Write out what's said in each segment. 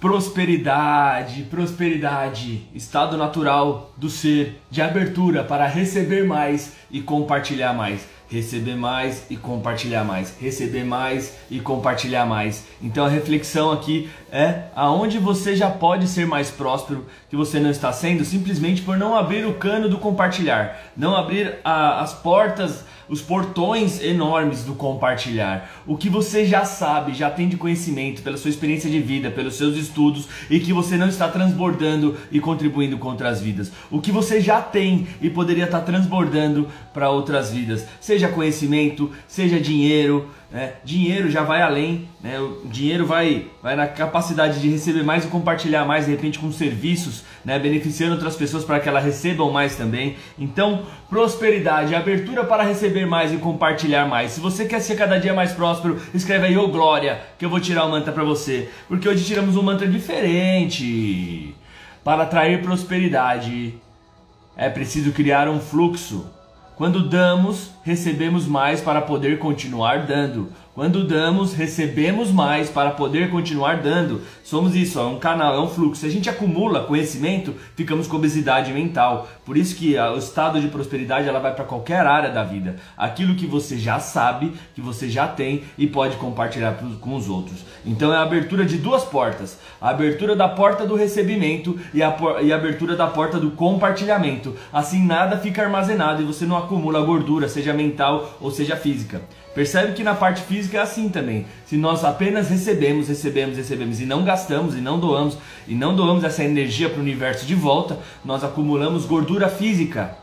Prosperidade, prosperidade, estado natural do ser, de abertura para receber mais e compartilhar mais. Receber mais e compartilhar mais. Receber mais e compartilhar mais. Então a reflexão aqui é aonde você já pode ser mais próspero que você não está sendo, simplesmente por não abrir o cano do compartilhar, não abrir a, as portas os portões enormes do compartilhar. O que você já sabe, já tem de conhecimento pela sua experiência de vida, pelos seus estudos e que você não está transbordando e contribuindo com outras vidas. O que você já tem e poderia estar transbordando para outras vidas, seja conhecimento, seja dinheiro, né? Dinheiro já vai além, né? o dinheiro vai, vai na capacidade de receber mais e compartilhar mais, de repente com serviços, né? beneficiando outras pessoas para que elas recebam mais também. Então, prosperidade, abertura para receber mais e compartilhar mais. Se você quer ser cada dia mais próspero, escreve aí, ô oh, glória, que eu vou tirar o mantra para você. Porque hoje tiramos um mantra diferente. Para atrair prosperidade, é preciso criar um fluxo. Quando damos, recebemos mais para poder continuar dando. Quando damos, recebemos mais para poder continuar dando. Somos isso, é um canal, é um fluxo. Se a gente acumula conhecimento, ficamos com obesidade mental. Por isso que o estado de prosperidade ela vai para qualquer área da vida. Aquilo que você já sabe, que você já tem e pode compartilhar com os outros. Então é a abertura de duas portas: a abertura da porta do recebimento e a, e a abertura da porta do compartilhamento. Assim nada fica armazenado e você não acumula gordura, seja mental ou seja física. Percebe que na parte física é assim também. Se nós apenas recebemos, recebemos, recebemos e não gastamos e não doamos e não doamos essa energia para o universo de volta, nós acumulamos gordura física.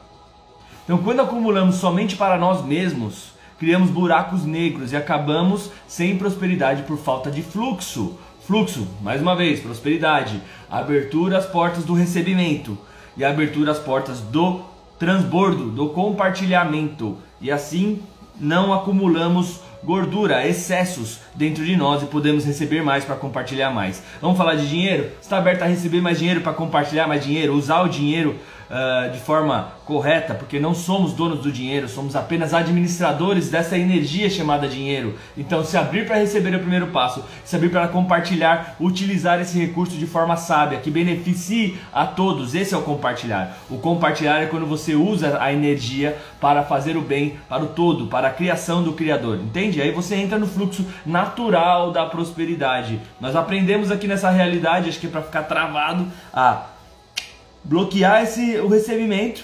Então, quando acumulamos somente para nós mesmos, criamos buracos negros e acabamos sem prosperidade por falta de fluxo. Fluxo, mais uma vez, prosperidade, abertura às portas do recebimento e abertura às portas do transbordo, do compartilhamento. E assim não acumulamos gordura, excessos dentro de nós e podemos receber mais para compartilhar mais. Vamos falar de dinheiro? Está aberto a receber mais dinheiro para compartilhar mais dinheiro, usar o dinheiro uh, de forma correta, porque não somos donos do dinheiro, somos apenas administradores dessa energia chamada dinheiro. Então, se abrir para receber é o primeiro passo, se abrir para compartilhar, utilizar esse recurso de forma sábia, que beneficie a todos. Esse é o compartilhar. O compartilhar é quando você usa a energia para fazer o bem para o todo, para a criação do Criador. Entende? Aí você entra no fluxo natural da prosperidade. Nós aprendemos aqui nessa realidade, acho que é para ficar travado, a bloquear esse, o recebimento.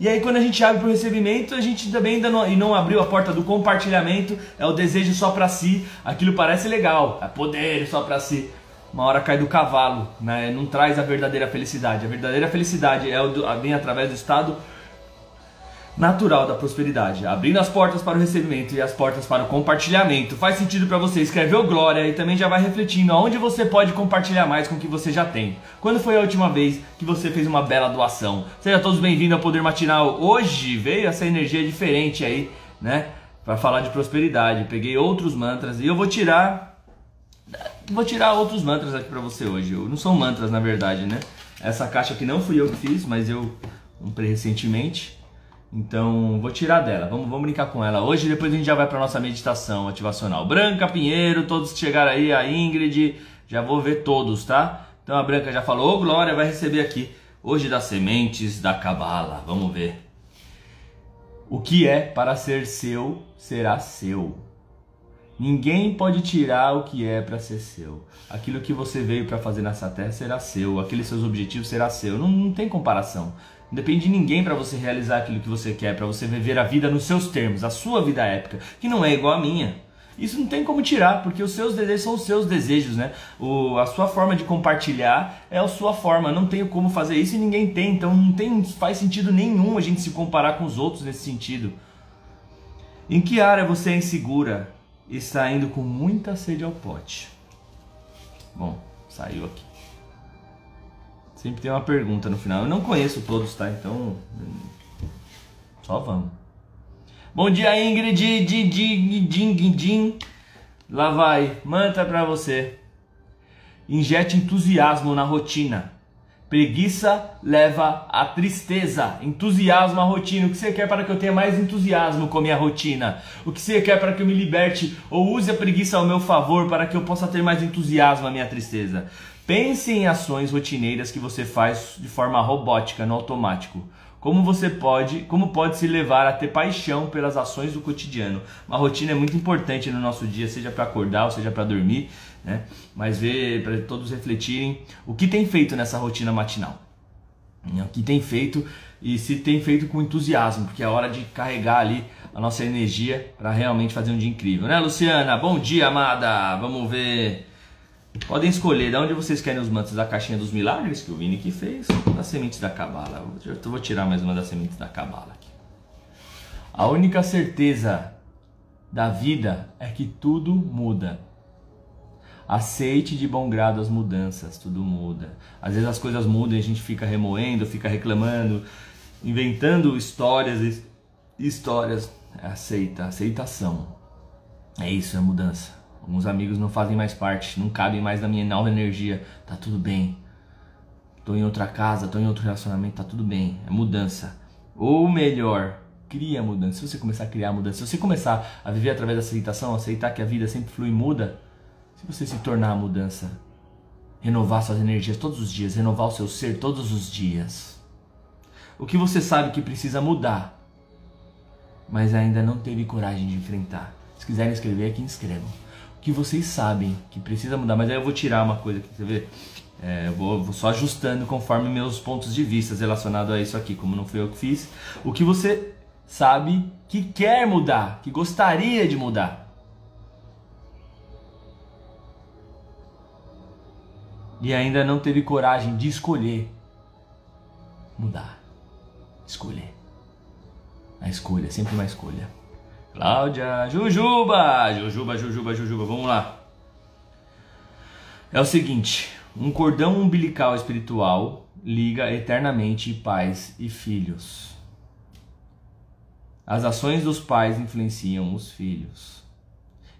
E aí quando a gente abre para o recebimento, a gente também ainda não, e não abriu a porta do compartilhamento, é o desejo só para si, aquilo parece legal, é poder só para si. Uma hora cai do cavalo, né? não traz a verdadeira felicidade. A verdadeira felicidade é o, vem através do estado natural da prosperidade, abrindo as portas para o recebimento e as portas para o compartilhamento. Faz sentido para você? Escreveu glória e também já vai refletindo aonde você pode compartilhar mais com o que você já tem. Quando foi a última vez que você fez uma bela doação? Sejam todos bem-vindos ao Poder Matinal. Hoje veio essa energia diferente aí, né? Para falar de prosperidade. Peguei outros mantras e eu vou tirar vou tirar outros mantras aqui para você hoje. Não são mantras na verdade, né? Essa caixa aqui não fui eu que fiz, mas eu comprei recentemente. Então, vou tirar dela. Vamos, vamos brincar com ela hoje. Depois a gente já vai para nossa meditação ativacional. Branca, Pinheiro, todos que chegaram aí, a Ingrid, já vou ver todos, tá? Então a Branca já falou, oh, Glória vai receber aqui hoje das sementes da cabala. Vamos ver. O que é para ser seu será seu. Ninguém pode tirar o que é para ser seu. Aquilo que você veio para fazer nessa terra será seu. Aqueles seus objetivos será seu. Não, não tem comparação. Não depende de ninguém para você realizar aquilo que você quer, para você viver a vida nos seus termos, a sua vida épica, que não é igual à minha. Isso não tem como tirar, porque os seus desejos são os seus desejos, né? O, a sua forma de compartilhar é a sua forma. Não tenho como fazer isso e ninguém tem, então não tem, faz sentido nenhum a gente se comparar com os outros nesse sentido. Em que área você é insegura e está indo com muita sede ao pote? Bom, saiu aqui. Sempre tem uma pergunta no final. Eu não conheço todos, tá? Então. Só vamos. Bom dia, Ingrid. Din, din, Lá vai. Manta pra você. Injete entusiasmo na rotina. Preguiça leva a tristeza. Entusiasmo a rotina. O que você quer para que eu tenha mais entusiasmo com a minha rotina? O que você quer para que eu me liberte ou use a preguiça ao meu favor para que eu possa ter mais entusiasmo a minha tristeza? Pense em ações rotineiras que você faz de forma robótica, no automático. Como você pode, como pode se levar a ter paixão pelas ações do cotidiano? Uma rotina é muito importante no nosso dia, seja para acordar ou seja para dormir, né? Mas ver para todos refletirem o que tem feito nessa rotina matinal. O que tem feito e se tem feito com entusiasmo, porque é hora de carregar ali a nossa energia para realmente fazer um dia incrível, né, Luciana? Bom dia, amada. Vamos ver Podem escolher de onde vocês querem os mantos da caixinha dos milagres que o Vini que fez, ou das sementes da cabala. Eu vou tirar mais uma das sementes da cabala aqui. A única certeza da vida é que tudo muda. Aceite de bom grado as mudanças, tudo muda. Às vezes as coisas mudam e a gente fica remoendo, fica reclamando, inventando histórias, histórias. Aceita, aceitação. É isso, é mudança. Alguns amigos não fazem mais parte, não cabem mais na minha nova energia. Tá tudo bem. Tô em outra casa, tô em outro relacionamento, tá tudo bem. É mudança. Ou melhor, cria mudança. Se você começar a criar mudança, se você começar a viver através da aceitação, aceitar que a vida sempre flui e muda, se você se tornar a mudança, renovar suas energias todos os dias, renovar o seu ser todos os dias. O que você sabe que precisa mudar, mas ainda não teve coragem de enfrentar. Se quiserem escrever aqui, inscrevam que vocês sabem que precisa mudar. Mas aí eu vou tirar uma coisa aqui, você vê? É, eu vou, vou, só ajustando conforme meus pontos de vista relacionados a isso aqui, como não foi eu que fiz. O que você sabe que quer mudar, que gostaria de mudar. E ainda não teve coragem de escolher mudar. Escolher. A escolha, sempre uma escolha. Cláudia, Jujuba, Jujuba, Jujuba, Jujuba, vamos lá. É o seguinte, um cordão umbilical espiritual liga eternamente pais e filhos. As ações dos pais influenciam os filhos,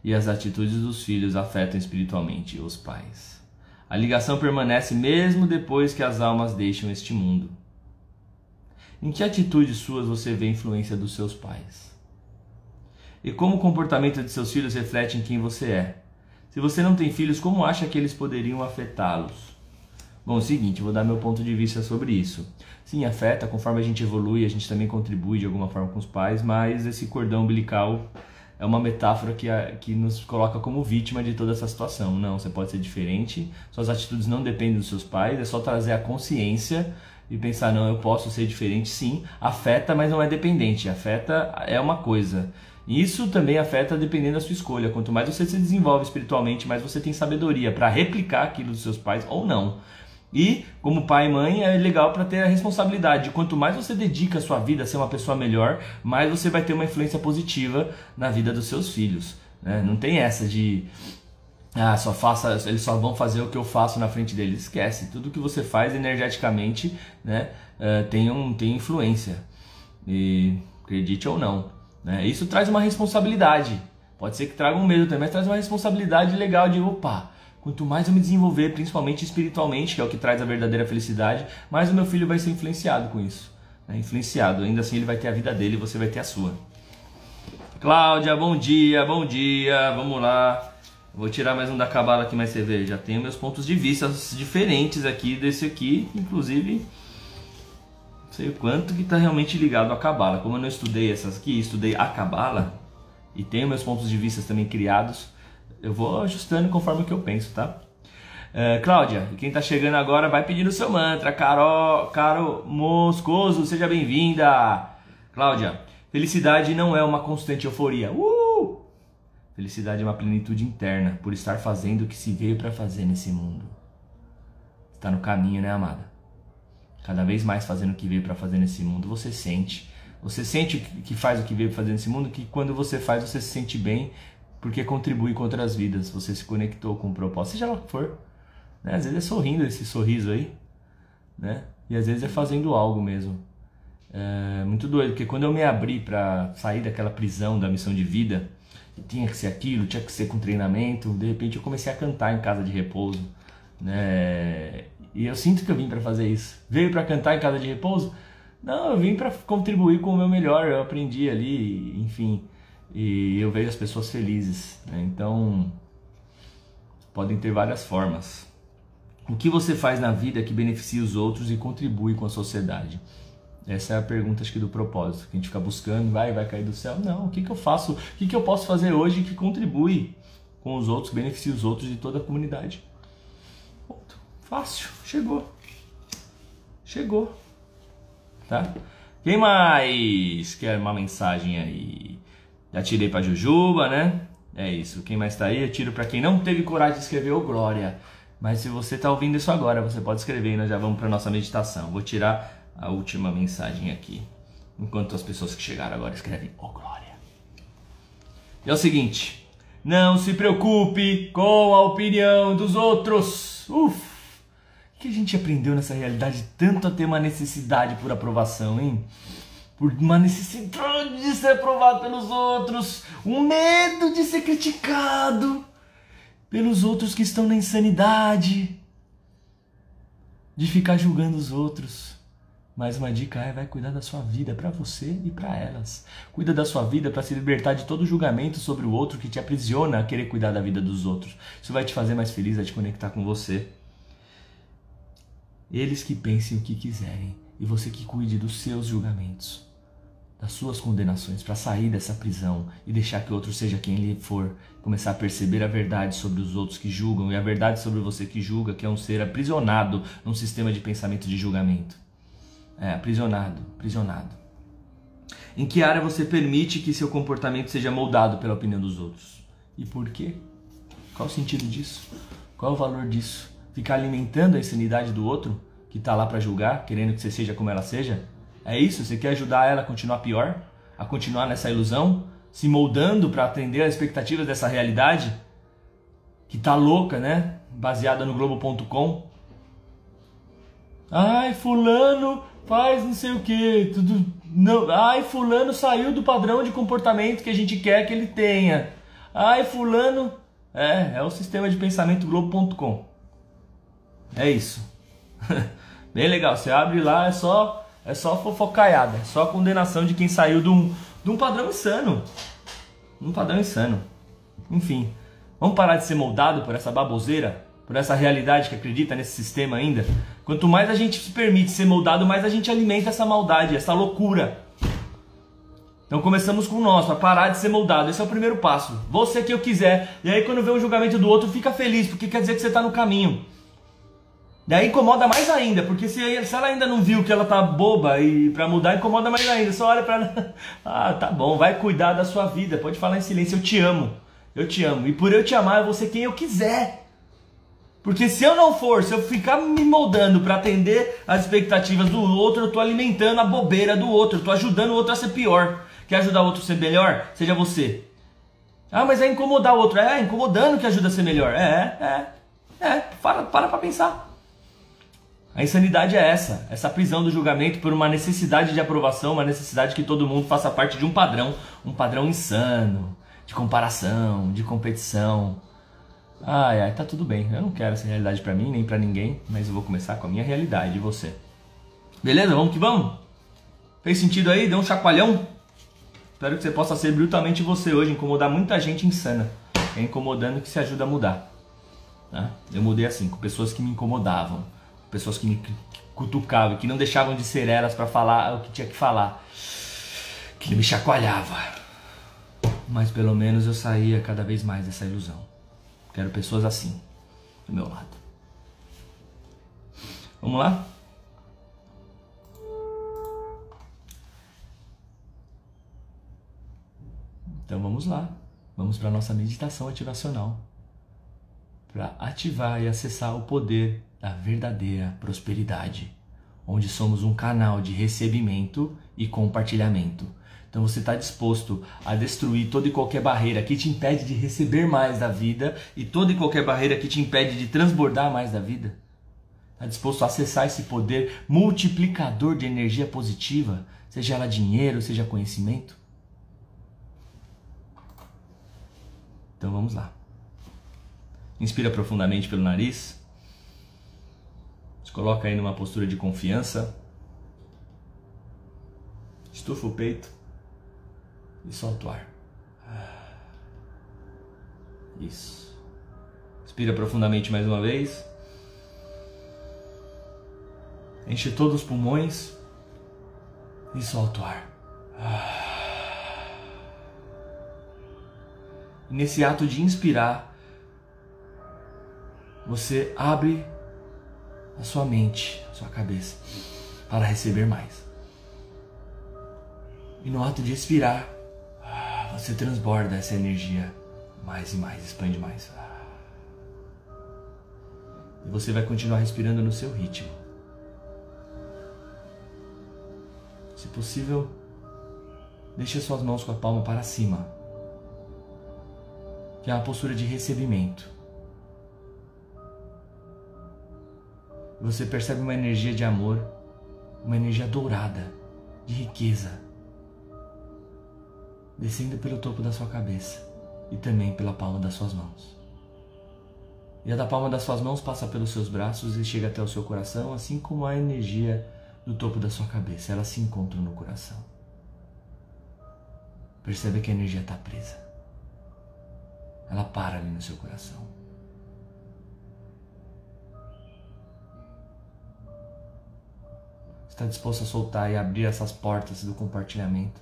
e as atitudes dos filhos afetam espiritualmente os pais. A ligação permanece mesmo depois que as almas deixam este mundo. Em que atitudes suas você vê a influência dos seus pais? E como o comportamento de seus filhos reflete em quem você é? Se você não tem filhos, como acha que eles poderiam afetá-los? Bom, é o seguinte, vou dar meu ponto de vista sobre isso. Sim, afeta, conforme a gente evolui, a gente também contribui de alguma forma com os pais, mas esse cordão umbilical é uma metáfora que, a, que nos coloca como vítima de toda essa situação. Não, você pode ser diferente, suas atitudes não dependem dos seus pais, é só trazer a consciência e pensar, não, eu posso ser diferente, sim, afeta, mas não é dependente, afeta é uma coisa. Isso também afeta dependendo da sua escolha. Quanto mais você se desenvolve espiritualmente, mais você tem sabedoria para replicar aquilo dos seus pais ou não. E, como pai e mãe, é legal para ter a responsabilidade. Quanto mais você dedica a sua vida a ser uma pessoa melhor, mais você vai ter uma influência positiva na vida dos seus filhos. Né? Não tem essa de ah, só faça, eles só vão fazer o que eu faço na frente deles. Esquece, tudo que você faz energeticamente né, uh, tem, um, tem influência. E acredite ou não. Né? Isso traz uma responsabilidade. Pode ser que traga um medo também, mas traz uma responsabilidade legal de opa. Quanto mais eu me desenvolver, principalmente espiritualmente, que é o que traz a verdadeira felicidade, mais o meu filho vai ser influenciado com isso. Né? Influenciado. Ainda assim, ele vai ter a vida dele e você vai ter a sua. Cláudia, bom dia, bom dia. Vamos lá. Vou tirar mais um da cabala aqui, mais você vê. Já tenho meus pontos de vista diferentes aqui desse aqui, inclusive sei o quanto que está realmente ligado à Cabala. Como eu não estudei essas aqui, estudei a Cabala e tenho meus pontos de vista também criados, eu vou ajustando conforme o que eu penso, tá? Uh, Cláudia, quem está chegando agora vai pedindo o seu mantra. Caro, Caro Moscoso, seja bem-vinda. Cláudia, felicidade não é uma constante euforia. Uh! Felicidade é uma plenitude interna por estar fazendo o que se veio para fazer nesse mundo. Está no caminho, né, amada? Cada vez mais fazendo o que veio para fazer nesse mundo, você sente. Você sente que faz o que veio para fazer nesse mundo, que quando você faz, você se sente bem, porque contribui com outras vidas. Você se conectou com o propósito, seja lá o que for. Né? Às vezes é sorrindo esse sorriso aí, né? E às vezes é fazendo algo mesmo. É muito doido, porque quando eu me abri para sair daquela prisão da missão de vida, tinha que ser aquilo, tinha que ser com treinamento, de repente eu comecei a cantar em casa de repouso, né? E eu sinto que eu vim para fazer isso. Veio para cantar em casa de repouso? Não, eu vim para contribuir com o meu melhor. Eu aprendi ali, enfim. E eu vejo as pessoas felizes. Né? Então, podem ter várias formas. O que você faz na vida que beneficia os outros e contribui com a sociedade? Essa é a pergunta acho que do propósito, que a gente fica buscando, vai, vai cair do céu. Não, o que, que eu faço? O que, que eu posso fazer hoje que contribui com os outros, beneficia os outros de toda a comunidade? Fácil, chegou. Chegou. Tá? Quem mais quer uma mensagem aí? Já tirei pra Jujuba, né? É isso. Quem mais tá aí? Eu tiro pra quem não teve coragem de escrever ô glória. Mas se você tá ouvindo isso agora, você pode escrever e nós já vamos pra nossa meditação. Vou tirar a última mensagem aqui. Enquanto as pessoas que chegaram agora escrevem ô glória. E é o seguinte. Não se preocupe com a opinião dos outros. Uf! O que a gente aprendeu nessa realidade tanto a ter uma necessidade por aprovação, hein? Por uma necessidade de ser aprovado pelos outros, um medo de ser criticado pelos outros que estão na insanidade, de ficar julgando os outros. Mas uma dica é vai cuidar da sua vida para você e para elas. Cuida da sua vida para se libertar de todo julgamento sobre o outro que te aprisiona a querer cuidar da vida dos outros. Isso vai te fazer mais feliz, vai te conectar com você. Eles que pensem o que quiserem e você que cuide dos seus julgamentos, das suas condenações, para sair dessa prisão e deixar que outro seja quem ele for, começar a perceber a verdade sobre os outros que julgam e a verdade sobre você que julga, que é um ser aprisionado num sistema de pensamento de julgamento. É, aprisionado, aprisionado. Em que área você permite que seu comportamento seja moldado pela opinião dos outros? E por quê? Qual o sentido disso? Qual o valor disso? Ficar alimentando a insanidade do outro que está lá para julgar, querendo que você seja como ela seja? É isso? Você quer ajudar ela a continuar pior? A continuar nessa ilusão? Se moldando para atender às expectativas dessa realidade? Que tá louca, né? Baseada no Globo.com. Ai, fulano faz não sei o que, tudo não. Ai, fulano saiu do padrão de comportamento que a gente quer que ele tenha. Ai, fulano é, é o sistema de pensamento Globo.com. É isso. Bem legal. Você abre lá, é só é só fofocaiada, é só condenação de quem saiu de um, de um padrão insano. Um padrão insano. Enfim, vamos parar de ser moldado por essa baboseira, por essa realidade que acredita nesse sistema ainda. Quanto mais a gente se permite ser moldado, mais a gente alimenta essa maldade, essa loucura. Então começamos com o nosso, a parar de ser moldado. Esse é o primeiro passo. Você que eu quiser. E aí quando vê um julgamento do outro, fica feliz, porque quer dizer que você está no caminho. Daí incomoda mais ainda, porque se, ela ainda não viu que ela tá boba e para mudar, incomoda mais ainda. Só olha para ela. Ah, tá bom, vai cuidar da sua vida. Pode falar em silêncio, eu te amo. Eu te amo. E por eu te amar, eu vou ser quem eu quiser. Porque se eu não for, se eu ficar me moldando para atender as expectativas do outro, eu tô alimentando a bobeira do outro, eu tô ajudando o outro a ser pior. Quer ajudar o outro a ser melhor? Seja você. Ah, mas é incomodar o outro. É, incomodando que ajuda a ser melhor. É, é. É, para, para pra pensar. A insanidade é essa, essa prisão do julgamento por uma necessidade de aprovação, uma necessidade que todo mundo faça parte de um padrão, um padrão insano, de comparação, de competição. Ai, ai, tá tudo bem. Eu não quero essa realidade para mim, nem para ninguém, mas eu vou começar com a minha realidade e você. Beleza? Vamos que vamos? Fez sentido aí? Deu um chacoalhão? Espero que você possa ser brutalmente você hoje, incomodar muita gente insana. É incomodando que se ajuda a mudar. Tá? Eu mudei assim, com pessoas que me incomodavam pessoas que me cutucavam, que não deixavam de ser elas para falar o que tinha que falar, que me chacoalhava. Mas pelo menos eu saía cada vez mais dessa ilusão. Quero pessoas assim do meu lado. Vamos lá? Então vamos lá. Vamos para nossa meditação ativacional. Para ativar e acessar o poder da verdadeira prosperidade, onde somos um canal de recebimento e compartilhamento. Então você está disposto a destruir toda e qualquer barreira que te impede de receber mais da vida e toda e qualquer barreira que te impede de transbordar mais da vida? Está disposto a acessar esse poder multiplicador de energia positiva, seja ela dinheiro, seja conhecimento? Então vamos lá. Inspira profundamente pelo nariz. Se coloca aí numa postura de confiança. Estufa o peito e solta o ar. Isso. Inspira profundamente mais uma vez. Enche todos os pulmões e solta o ar. Nesse ato de inspirar, você abre a sua mente, a sua cabeça, para receber mais. E no ato de expirar, você transborda essa energia mais e mais, expande mais. E você vai continuar respirando no seu ritmo. Se possível, deixe suas mãos com a palma para cima, que é uma postura de recebimento. Você percebe uma energia de amor, uma energia dourada, de riqueza, descendo pelo topo da sua cabeça e também pela palma das suas mãos. E a da palma das suas mãos passa pelos seus braços e chega até o seu coração, assim como a energia do topo da sua cabeça, ela se encontra no coração. Percebe que a energia está presa. Ela para ali no seu coração. Está disposto a soltar e abrir essas portas do compartilhamento?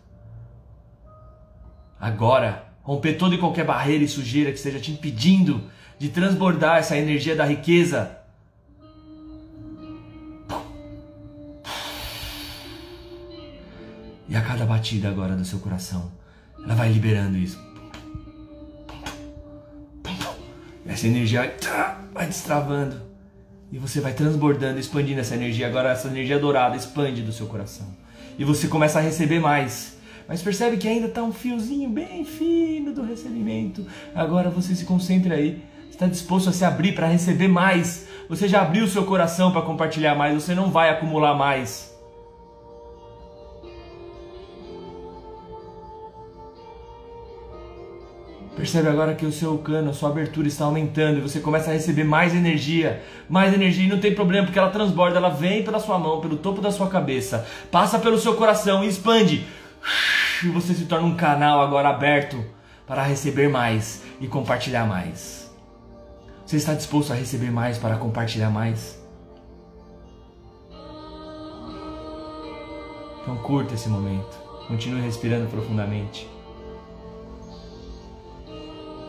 Agora, romper toda e qualquer barreira e sujeira que esteja te impedindo de transbordar essa energia da riqueza. E a cada batida agora do seu coração, ela vai liberando isso. Essa energia vai destravando. E você vai transbordando, expandindo essa energia. Agora essa energia dourada expande do seu coração. E você começa a receber mais mas percebe que ainda está um fiozinho bem fino do recebimento. Agora você se concentra aí, está disposto a se abrir para receber mais. Você já abriu seu coração para compartilhar mais, você não vai acumular mais. Percebe agora que o seu cano, a sua abertura está aumentando e você começa a receber mais energia, mais energia e não tem problema porque ela transborda, ela vem pela sua mão, pelo topo da sua cabeça, passa pelo seu coração e expande e você se torna um canal agora aberto para receber mais e compartilhar mais. Você está disposto a receber mais para compartilhar mais? Então curta esse momento. Continue respirando profundamente.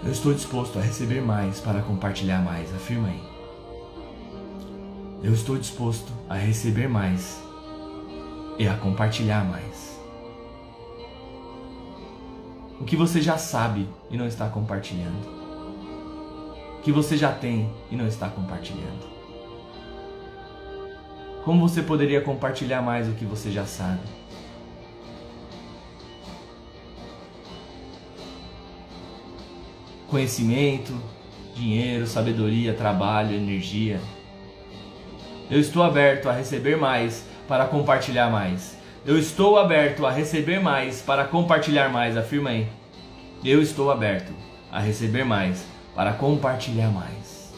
Eu estou disposto a receber mais para compartilhar mais. Afirma aí. Eu estou disposto a receber mais e a compartilhar mais o que você já sabe e não está compartilhando, o que você já tem e não está compartilhando. Como você poderia compartilhar mais o que você já sabe? Conhecimento, dinheiro, sabedoria, trabalho, energia. Eu estou aberto a receber mais para compartilhar mais. Eu estou aberto a receber mais para compartilhar mais, afirma aí. Eu estou aberto a receber mais para compartilhar mais.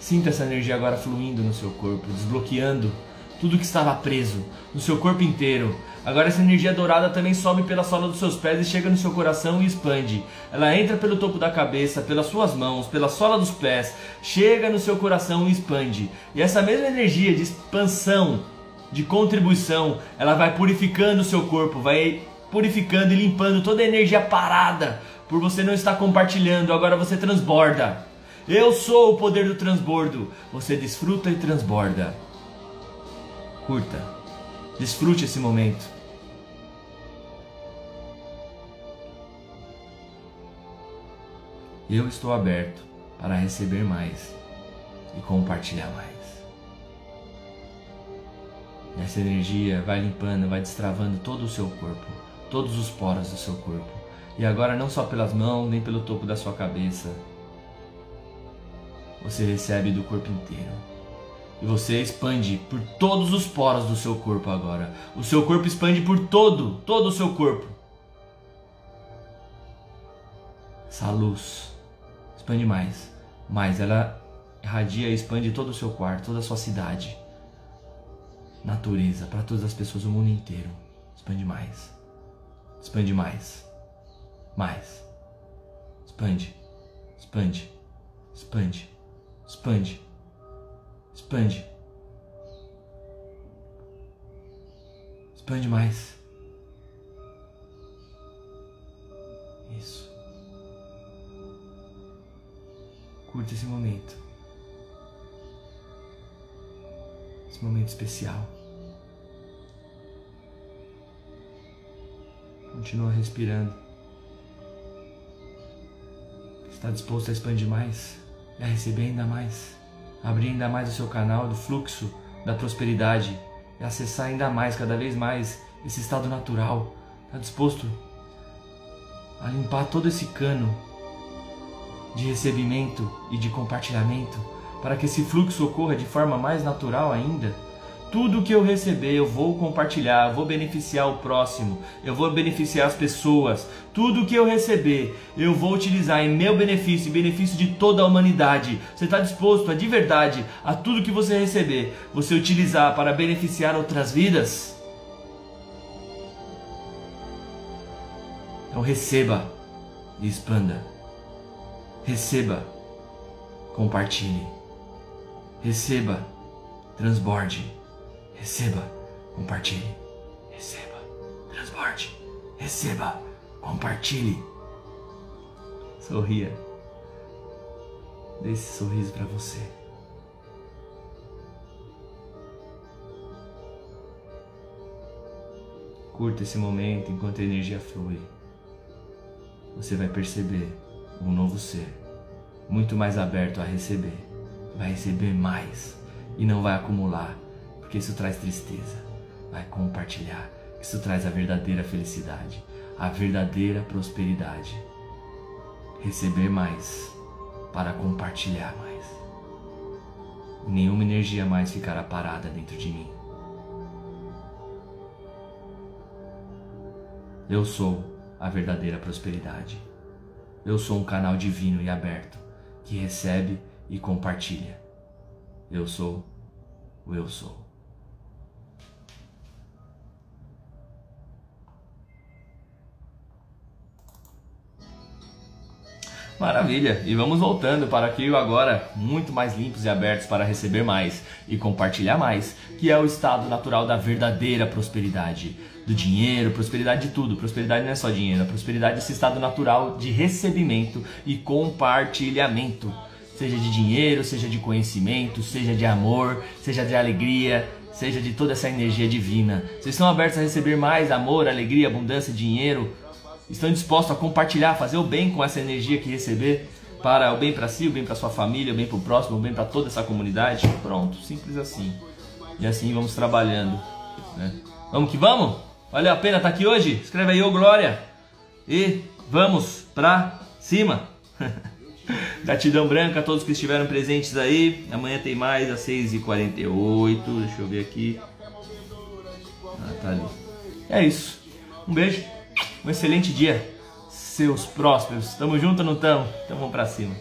Sinta essa energia agora fluindo no seu corpo, desbloqueando tudo que estava preso no seu corpo inteiro. Agora essa energia dourada também sobe pela sola dos seus pés e chega no seu coração e expande. Ela entra pelo topo da cabeça, pelas suas mãos, pela sola dos pés, chega no seu coração e expande. E essa mesma energia de expansão de contribuição, ela vai purificando o seu corpo, vai purificando e limpando toda a energia parada por você não estar compartilhando, agora você transborda. Eu sou o poder do transbordo. Você desfruta e transborda. Curta. Desfrute esse momento. Eu estou aberto para receber mais e compartilhar mais. Essa energia vai limpando, vai destravando todo o seu corpo, todos os poros do seu corpo. E agora não só pelas mãos, nem pelo topo da sua cabeça. Você recebe do corpo inteiro. E você expande por todos os poros do seu corpo agora. O seu corpo expande por todo, todo o seu corpo. Essa luz expande mais, mais ela irradia e expande todo o seu quarto, toda a sua cidade natureza para todas as pessoas do mundo inteiro. Expande mais. Expande mais. Mais. Expande. Expande. Expande. Expande. Expande. Expande mais. Isso. Curta esse momento. Esse momento especial. Continua respirando. Está disposto a expandir mais e a receber ainda mais. Abrir ainda mais o seu canal do fluxo da prosperidade e acessar ainda mais, cada vez mais, esse estado natural. Está disposto a limpar todo esse cano de recebimento e de compartilhamento para que esse fluxo ocorra de forma mais natural ainda? Tudo que eu receber, eu vou compartilhar, eu vou beneficiar o próximo, eu vou beneficiar as pessoas. Tudo que eu receber, eu vou utilizar em meu benefício e benefício de toda a humanidade. Você está disposto a de verdade a tudo que você receber, você utilizar para beneficiar outras vidas? Então receba e expanda. Receba, compartilhe. Receba, transborde. Receba, compartilhe. Receba, transborde. Receba, compartilhe. Sorria. Dê esse sorriso para você. Curta esse momento enquanto a energia flui. Você vai perceber um novo ser, muito mais aberto a receber. Vai receber mais e não vai acumular porque isso traz tristeza. Vai compartilhar, isso traz a verdadeira felicidade, a verdadeira prosperidade. Receber mais para compartilhar mais. Nenhuma energia mais ficará parada dentro de mim. Eu sou a verdadeira prosperidade. Eu sou um canal divino e aberto que recebe e compartilha. Eu sou o eu sou. Maravilha! E vamos voltando para aqui agora, muito mais limpos e abertos para receber mais e compartilhar mais, que é o estado natural da verdadeira prosperidade. Do dinheiro, prosperidade de tudo. Prosperidade não é só dinheiro, a prosperidade é esse estado natural de recebimento e compartilhamento. Seja de dinheiro, seja de conhecimento, seja de amor, seja de alegria, seja de toda essa energia divina. Vocês estão abertos a receber mais amor, alegria, abundância, dinheiro, estão dispostos a compartilhar, fazer o bem com essa energia que receber para o bem para si, o bem para sua família, o bem para o próximo, o bem para toda essa comunidade. Pronto, simples assim. E assim vamos trabalhando. Né? Vamos que vamos? Valeu a pena estar aqui hoje? Escreve aí, ô Glória. E vamos pra cima. Gratidão branca a todos que estiveram presentes aí. Amanhã tem mais às 6h48. Deixa eu ver aqui. Ah, tá ali. É isso. Um beijo. Um excelente dia. Seus prósperos. Tamo junto ou não tamo? Então vamos pra cima.